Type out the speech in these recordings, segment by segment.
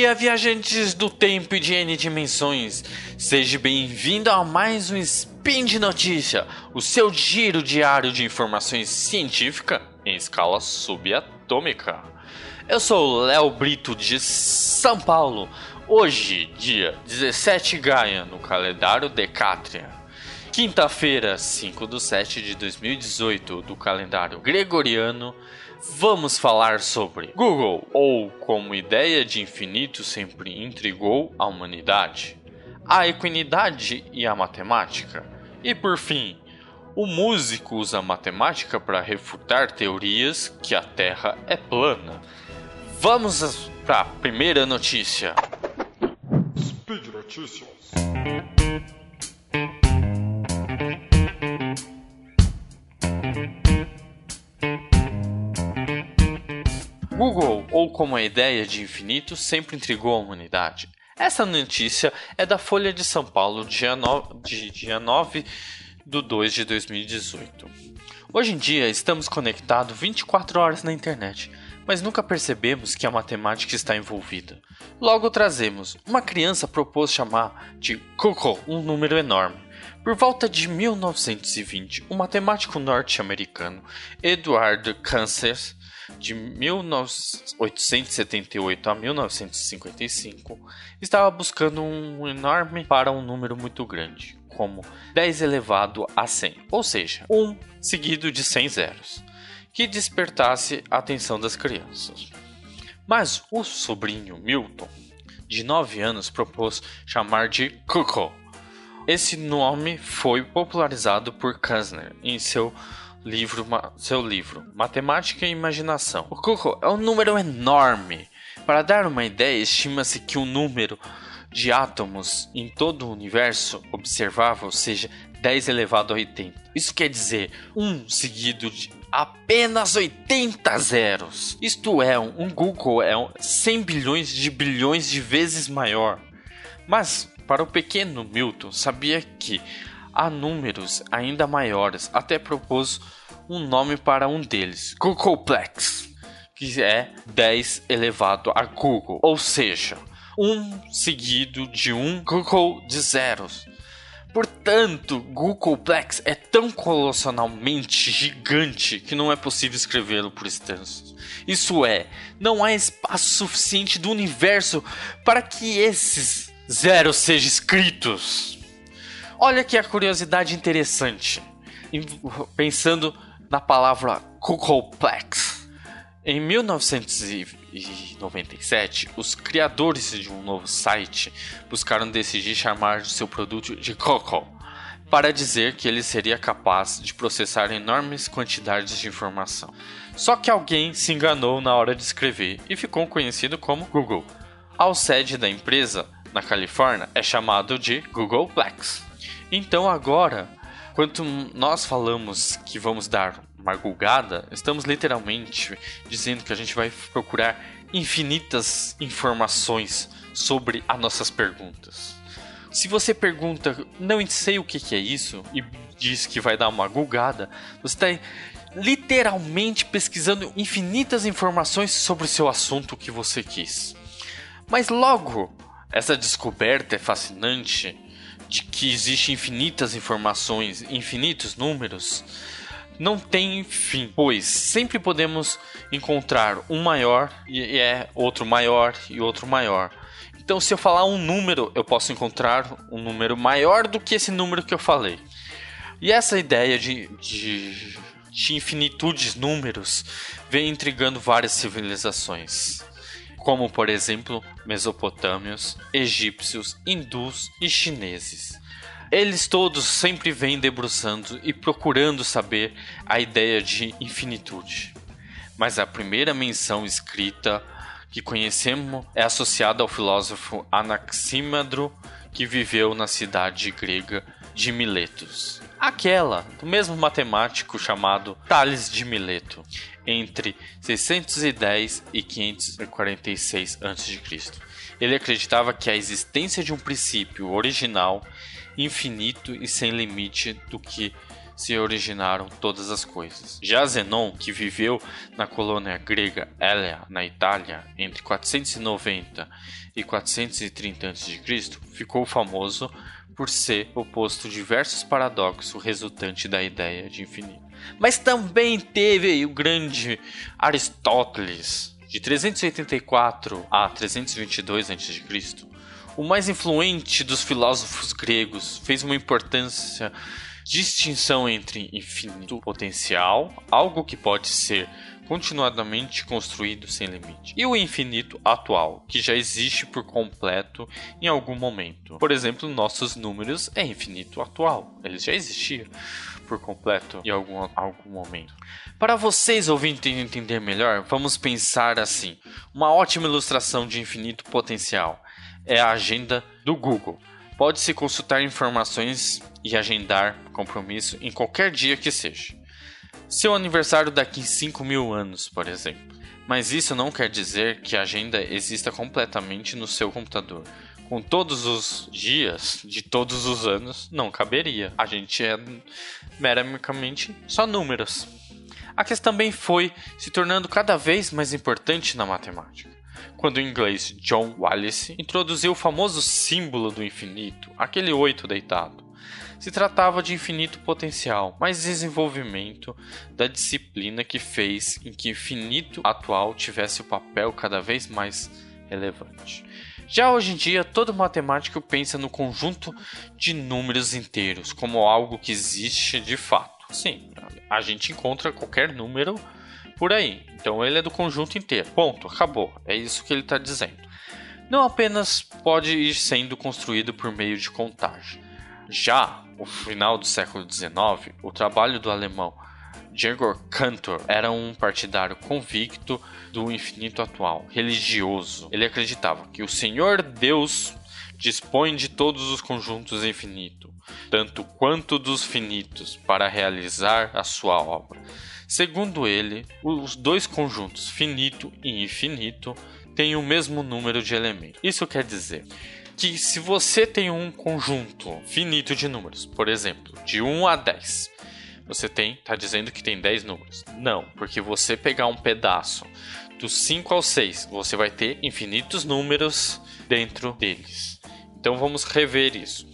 dia, viajantes do tempo e de N dimensões! Seja bem-vindo a mais um Spin de Notícia, o seu giro diário de informações científicas em escala subatômica. Eu sou o Léo Brito de São Paulo, hoje, dia 17 Gaia, no calendário Decátria. Quinta-feira, 5 de 7 de 2018, do calendário gregoriano, vamos falar sobre Google, ou como ideia de infinito sempre intrigou a humanidade, a equinidade e a matemática, e por fim, o músico usa matemática para refutar teorias que a Terra é plana. Vamos para a primeira notícia. Speed Notícias. Google, ou como a ideia de infinito, sempre intrigou a humanidade. Essa notícia é da Folha de São Paulo, dia 9 de, dia 9 de 2 de 2018. Hoje em dia estamos conectados 24 horas na internet, mas nunca percebemos que a matemática está envolvida. Logo trazemos, uma criança propôs chamar de Coco um número enorme. Por volta de 1920, o matemático norte-americano Edward Kansas de 1878 a 1955, estava buscando um enorme para um número muito grande, como 10 elevado a 100, ou seja, 1 seguido de 100 zeros, que despertasse a atenção das crianças. Mas o sobrinho Milton, de 9 anos, propôs chamar de Coco. Esse nome foi popularizado por Kastner em seu livro, seu livro Matemática e Imaginação. O Coco é um número enorme. Para dar uma ideia, estima-se que o número de átomos em todo o universo observável seja 10 elevado a 80. Isso quer dizer 1 seguido de apenas 80 zeros. Isto é, um Google é 100 bilhões de bilhões de vezes maior. Mas, para o pequeno Milton, sabia que há números ainda maiores, até propôs um nome para um deles, Googleplex, que é 10 elevado a Google, ou seja, 1 seguido de um Google de zeros. Portanto, Googleplex é tão colossalmente gigante que não é possível escrevê-lo por extensos. Isso é, não há espaço suficiente do universo para que esses zeros sejam escritos. Olha que a curiosidade interessante. Pensando na palavra Googleplex. Em 1997, os criadores de um novo site buscaram decidir chamar seu produto de Coco, para dizer que ele seria capaz de processar enormes quantidades de informação. Só que alguém se enganou na hora de escrever e ficou conhecido como Google. A sede da empresa, na Califórnia, é chamado de Googleplex. Então agora, quando nós falamos que vamos dar uma gulgada, estamos literalmente dizendo que a gente vai procurar infinitas informações sobre as nossas perguntas. Se você pergunta, não sei o que é isso, e diz que vai dar uma gulgada, você está literalmente pesquisando infinitas informações sobre o seu assunto que você quis. Mas logo, essa descoberta é fascinante de que existem infinitas informações, infinitos números, não tem fim, pois sempre podemos encontrar um maior e é outro maior e outro maior. Então, se eu falar um número, eu posso encontrar um número maior do que esse número que eu falei. E essa ideia de, de, de infinitudes números vem intrigando várias civilizações como por exemplo mesopotâmios, egípcios, hindus e chineses. Eles todos sempre vêm debruçando e procurando saber a ideia de infinitude. Mas a primeira menção escrita que conhecemos é associada ao filósofo Anaxímadro, que viveu na cidade grega de Miletos. Aquela do mesmo matemático chamado Tales de Mileto, entre 610 e 546 a.C. Ele acreditava que a existência de um princípio original, infinito e sem limite do que se originaram todas as coisas. Já Zenon, que viveu na colônia grega Elia, na Itália, entre 490 e 430 a.C., ficou famoso por ser oposto diversos paradoxos resultantes da ideia de infinito. Mas também teve o grande Aristóteles, de 384 a 322 a.C., o mais influente dos filósofos gregos, fez uma importância distinção entre infinito potencial, algo que pode ser continuadamente construído sem limite, e o infinito atual, que já existe por completo em algum momento. Por exemplo, nossos números é infinito atual, eles já existiam por completo em algum, algum momento. Para vocês ouvintes entender melhor, vamos pensar assim: uma ótima ilustração de infinito potencial é a agenda do Google. Pode-se consultar informações e agendar compromisso em qualquer dia que seja. Seu aniversário daqui 5 mil anos, por exemplo. Mas isso não quer dizer que a agenda exista completamente no seu computador. Com todos os dias de todos os anos, não caberia. A gente é meramente só números. A questão também foi se tornando cada vez mais importante na matemática quando o inglês John Wallace introduziu o famoso símbolo do infinito, aquele oito deitado. Se tratava de infinito potencial, mas desenvolvimento da disciplina que fez em que infinito atual tivesse o papel cada vez mais relevante. Já hoje em dia, todo matemático pensa no conjunto de números inteiros como algo que existe de fato. Sim, a gente encontra qualquer número por aí. Então ele é do conjunto inteiro. Ponto, acabou. É isso que ele está dizendo. Não apenas pode ir sendo construído por meio de contagem. Já no final do século XIX, o trabalho do alemão Gregor Cantor era um partidário convicto do infinito atual, religioso. Ele acreditava que o Senhor Deus dispõe de todos os conjuntos infinitos, tanto quanto dos finitos, para realizar a sua obra. Segundo ele, os dois conjuntos finito e infinito têm o mesmo número de elementos. Isso quer dizer que se você tem um conjunto finito de números, por exemplo, de 1 a 10, você tem, está dizendo que tem 10 números. Não, porque você pegar um pedaço dos 5 ao 6, você vai ter infinitos números dentro deles. Então vamos rever isso.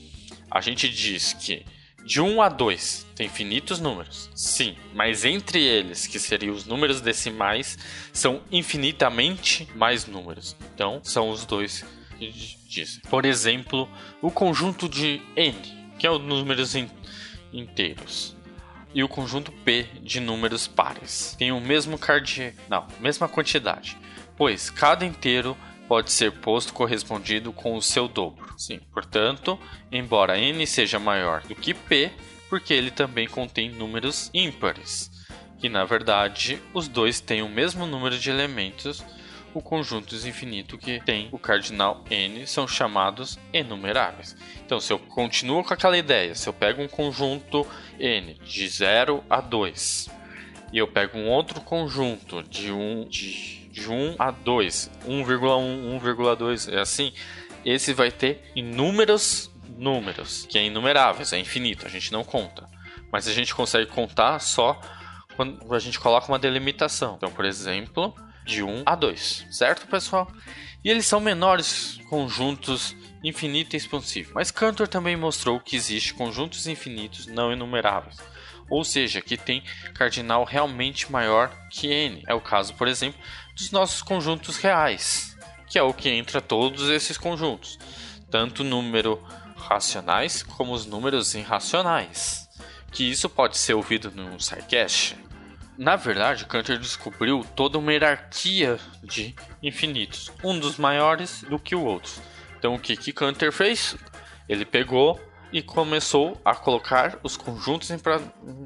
A gente diz que de 1 a 2 tem infinitos números. Sim, mas entre eles, que seriam os números decimais, são infinitamente mais números. Então, são os dois que dizem. Por exemplo, o conjunto de n, que é os números in inteiros. E o conjunto P de números pares. Tem o mesmo cardinal, mesma quantidade, pois cada inteiro pode ser posto correspondido com o seu dobro. Sim, portanto, embora n seja maior do que p, porque ele também contém números ímpares, que na verdade os dois têm o mesmo número de elementos, o conjunto infinito que tem o cardinal n são chamados enumeráveis. Então, se eu continuo com aquela ideia, se eu pego um conjunto n de 0 a 2 e eu pego um outro conjunto de 1 um, de de 1 a 2, 1,1, 1,2, é assim, esse vai ter inúmeros números, que é inumeráveis, é infinito, a gente não conta. Mas a gente consegue contar só quando a gente coloca uma delimitação. Então, por exemplo, de 1 a 2, certo, pessoal? E eles são menores conjuntos infinito e expansivo. Mas Cantor também mostrou que existe conjuntos infinitos não enumeráveis ou seja, que tem cardinal realmente maior que n. É o caso, por exemplo, dos nossos conjuntos reais, que é o que entra todos esses conjuntos, tanto número racionais como os números irracionais. Que isso pode ser ouvido no SciCast. Na verdade, Cantor descobriu toda uma hierarquia de infinitos, um dos maiores do que o outro. Então, o que, que Cantor fez? Ele pegou e começou a colocar os conjuntos em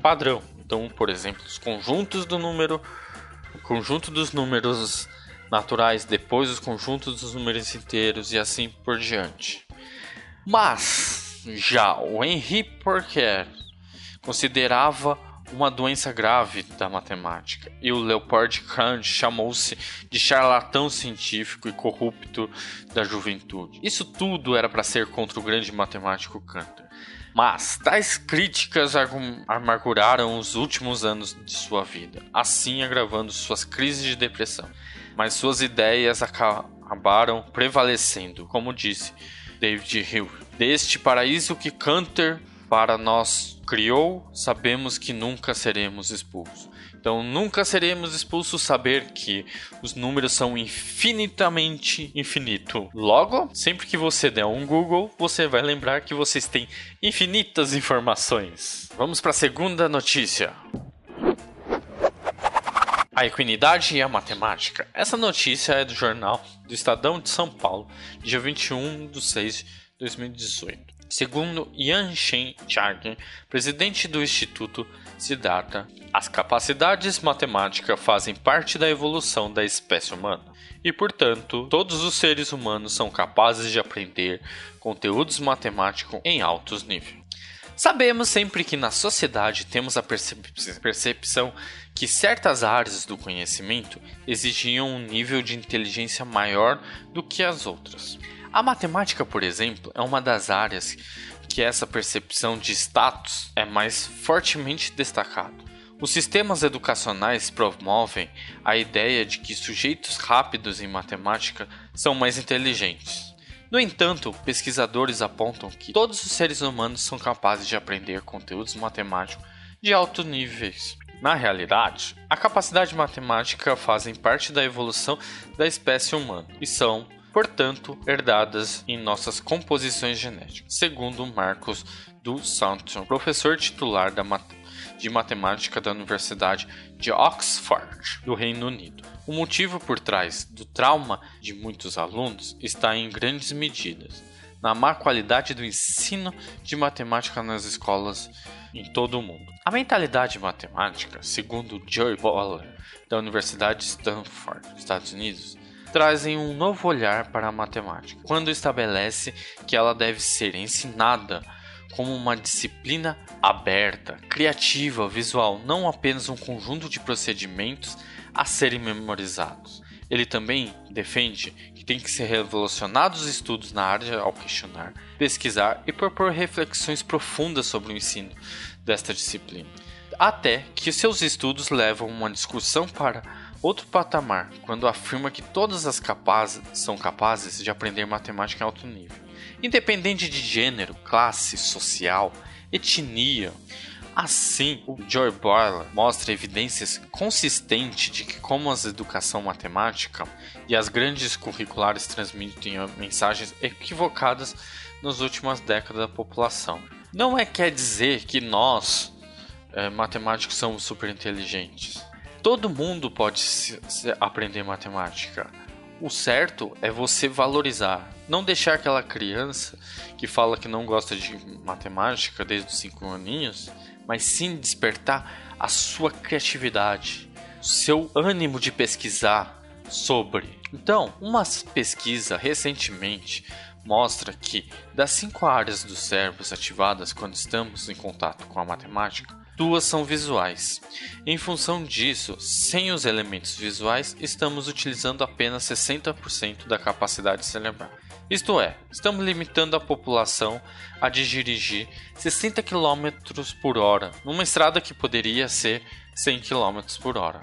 padrão. Então, por exemplo, os conjuntos do número, o conjunto dos números naturais, depois os conjuntos dos números inteiros e assim por diante. Mas já o Henri Poincaré considerava uma doença grave da matemática, e o Leopold Kant chamou-se de charlatão científico e corrupto da juventude. Isso tudo era para ser contra o grande matemático Cantor. Mas tais críticas amarguraram os últimos anos de sua vida, assim agravando suas crises de depressão. Mas suas ideias acabaram prevalecendo, como disse David Hill. Deste paraíso que Cantor para nós criou, sabemos que nunca seremos expulsos. Então, nunca seremos expulsos saber que os números são infinitamente infinito. Logo, sempre que você der um Google, você vai lembrar que vocês têm infinitas informações. Vamos para a segunda notícia. A equinidade e a matemática. Essa notícia é do jornal do Estadão de São Paulo, dia 21 de 6 de 2018. Segundo Yan Shen Chang, presidente do Instituto Siddhartha, as capacidades matemáticas fazem parte da evolução da espécie humana e, portanto, todos os seres humanos são capazes de aprender conteúdos matemáticos em altos níveis. Sabemos sempre que na sociedade temos a percepção que certas áreas do conhecimento exigiam um nível de inteligência maior do que as outras. A matemática, por exemplo, é uma das áreas que essa percepção de status é mais fortemente destacado. Os sistemas educacionais promovem a ideia de que sujeitos rápidos em matemática são mais inteligentes. No entanto, pesquisadores apontam que todos os seres humanos são capazes de aprender conteúdos matemáticos de altos níveis. Na realidade, a capacidade matemática fazem parte da evolução da espécie humana e são portanto, herdadas em nossas composições genéticas, segundo Marcos do Santon, professor titular de matemática da Universidade de Oxford, do Reino Unido. O motivo por trás do trauma de muitos alunos está em grandes medidas na má qualidade do ensino de matemática nas escolas em todo o mundo. A mentalidade matemática, segundo Joy Boller, da Universidade de Stanford, Estados Unidos, trazem um novo olhar para a matemática, quando estabelece que ela deve ser ensinada como uma disciplina aberta, criativa, visual, não apenas um conjunto de procedimentos a serem memorizados. Ele também defende que tem que ser revolucionados os estudos na área ao questionar, pesquisar e propor reflexões profundas sobre o ensino desta disciplina, até que seus estudos levam uma discussão para outro patamar quando afirma que todas as capazes são capazes de aprender matemática em alto nível, independente de gênero, classe social, etnia. Assim, o Joy Boyle mostra evidências consistentes de que como a educação matemática e as grandes curriculares transmitem mensagens equivocadas nas últimas décadas da população. Não é quer dizer que nós, é, matemáticos, somos super inteligentes Todo mundo pode se, se aprender matemática. O certo é você valorizar, não deixar aquela criança que fala que não gosta de matemática desde os 5 aninhos, mas sim despertar a sua criatividade, seu ânimo de pesquisar sobre. Então, uma pesquisa recentemente mostra que das cinco áreas do cérebro ativadas quando estamos em contato com a matemática, duas são visuais. Em função disso, sem os elementos visuais, estamos utilizando apenas 60% da capacidade cerebral. Isto é, estamos limitando a população a dirigir 60 km por hora numa estrada que poderia ser 100 km por hora.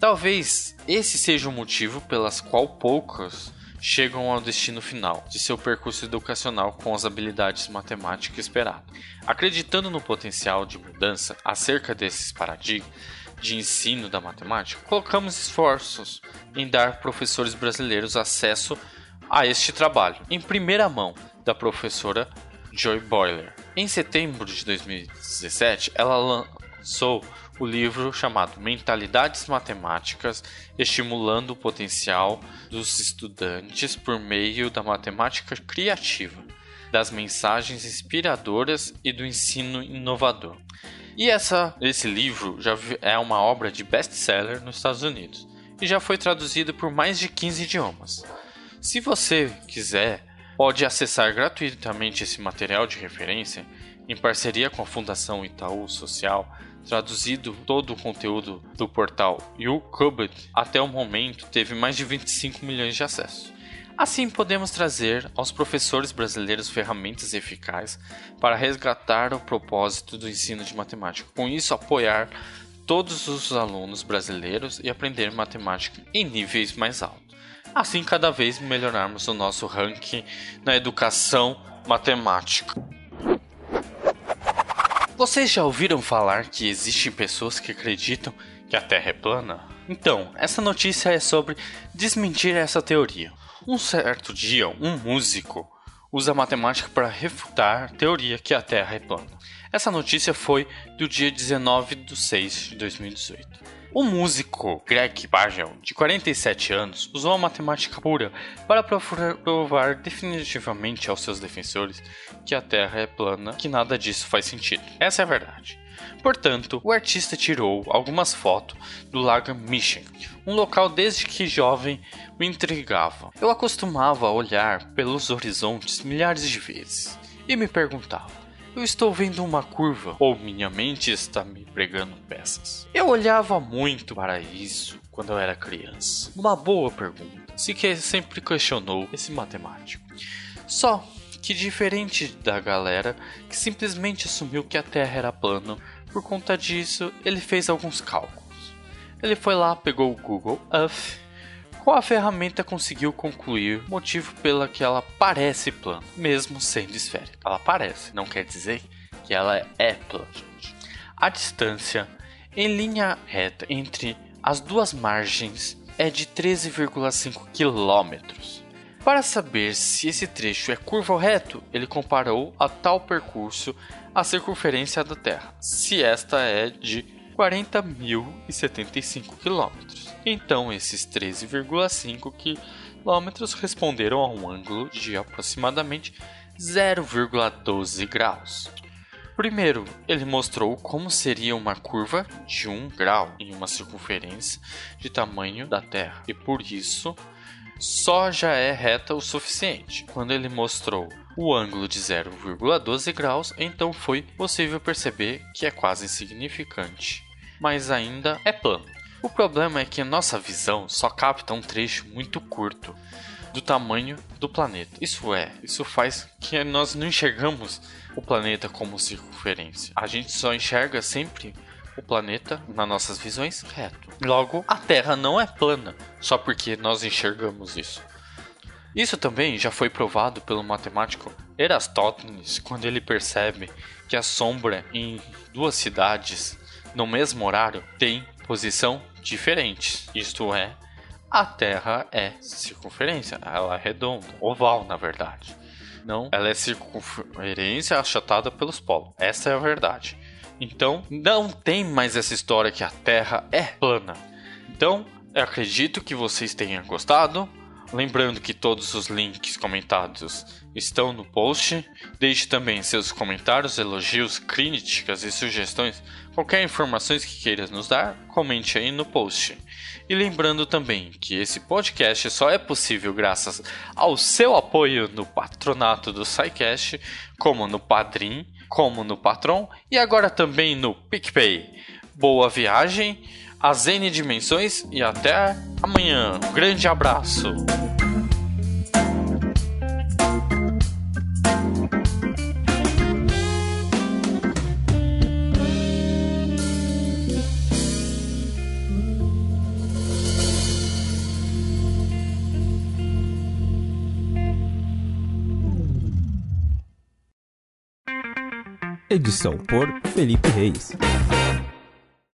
Talvez esse seja o motivo pelas qual poucos chegam ao destino final de seu percurso educacional com as habilidades matemáticas esperadas. Acreditando no potencial de mudança acerca desses paradigmas de ensino da matemática, colocamos esforços em dar professores brasileiros acesso a este trabalho, em primeira mão, da professora Joy Boiler. Em setembro de 2017, ela lançou o livro chamado Mentalidades Matemáticas Estimulando o Potencial dos Estudantes por meio da Matemática Criativa, das mensagens inspiradoras e do ensino inovador. E essa, esse livro já é uma obra de best-seller nos Estados Unidos e já foi traduzido por mais de 15 idiomas. Se você quiser, pode acessar gratuitamente esse material de referência em parceria com a Fundação Itaú Social Traduzido todo o conteúdo do portal YouCubed, até o momento teve mais de 25 milhões de acessos. Assim, podemos trazer aos professores brasileiros ferramentas eficazes para resgatar o propósito do ensino de matemática. Com isso, apoiar todos os alunos brasileiros e aprender matemática em níveis mais altos. Assim, cada vez melhorarmos o nosso ranking na educação matemática. Vocês já ouviram falar que existem pessoas que acreditam que a Terra é plana? Então, essa notícia é sobre desmentir essa teoria. Um certo dia, um músico usa matemática para refutar a teoria que a Terra é plana. Essa notícia foi do dia 19 de 6 de 2018. O músico Greg Bagel, de 47 anos, usou a matemática pura para provar definitivamente aos seus defensores que a Terra é plana, que nada disso faz sentido. Essa é a verdade. Portanto, o artista tirou algumas fotos do Lago Michigan, um local desde que jovem me intrigava. Eu acostumava a olhar pelos horizontes milhares de vezes e me perguntava: eu estou vendo uma curva ou minha mente está me pregando peças? Eu olhava muito para isso quando eu era criança. Uma boa pergunta, se que sempre questionou esse matemático. Só que diferente da galera que simplesmente assumiu que a Terra era plana, por conta disso ele fez alguns cálculos. Ele foi lá, pegou o Google Earth com a ferramenta conseguiu concluir o motivo pela que ela parece plana, mesmo sendo esférica. Ela parece, não quer dizer que ela é plana. A distância em linha reta entre as duas margens é de 13,5 quilômetros. Para saber se esse trecho é curvo ou reto, ele comparou a tal percurso à circunferência da Terra, se esta é de 40.075 quilômetros. Então, esses 13,5 quilômetros responderam a um ângulo de aproximadamente 0,12 graus. Primeiro, ele mostrou como seria uma curva de 1 grau em uma circunferência de tamanho da Terra, e por isso só já é reta o suficiente. Quando ele mostrou o ângulo de 0,12 graus, então foi possível perceber que é quase insignificante, mas ainda é plano. O problema é que nossa visão só capta um trecho muito curto do tamanho do planeta. Isso é, isso faz que nós não enxergamos o planeta como circunferência. A gente só enxerga sempre o planeta nas nossas visões reto. Logo, a Terra não é plana só porque nós enxergamos isso. Isso também já foi provado pelo matemático Erastótenes quando ele percebe que a sombra em duas cidades no mesmo horário tem posição diferente. Isto é, a Terra é circunferência, ela é redonda, oval na verdade. Não, ela é circunferência achatada pelos polos. Essa é a verdade. Então, não tem mais essa história que a Terra é plana. Então, eu acredito que vocês tenham gostado. Lembrando que todos os links comentados estão no post. Deixe também seus comentários, elogios, críticas e sugestões. Qualquer informações que queira nos dar, comente aí no post. E lembrando também que esse podcast só é possível graças ao seu apoio no patronato do SciCast, como no Padrim, como no Patron e agora também no PicPay. Boa viagem! As N dimensões e até amanhã. Um grande abraço. Edição por Felipe Reis.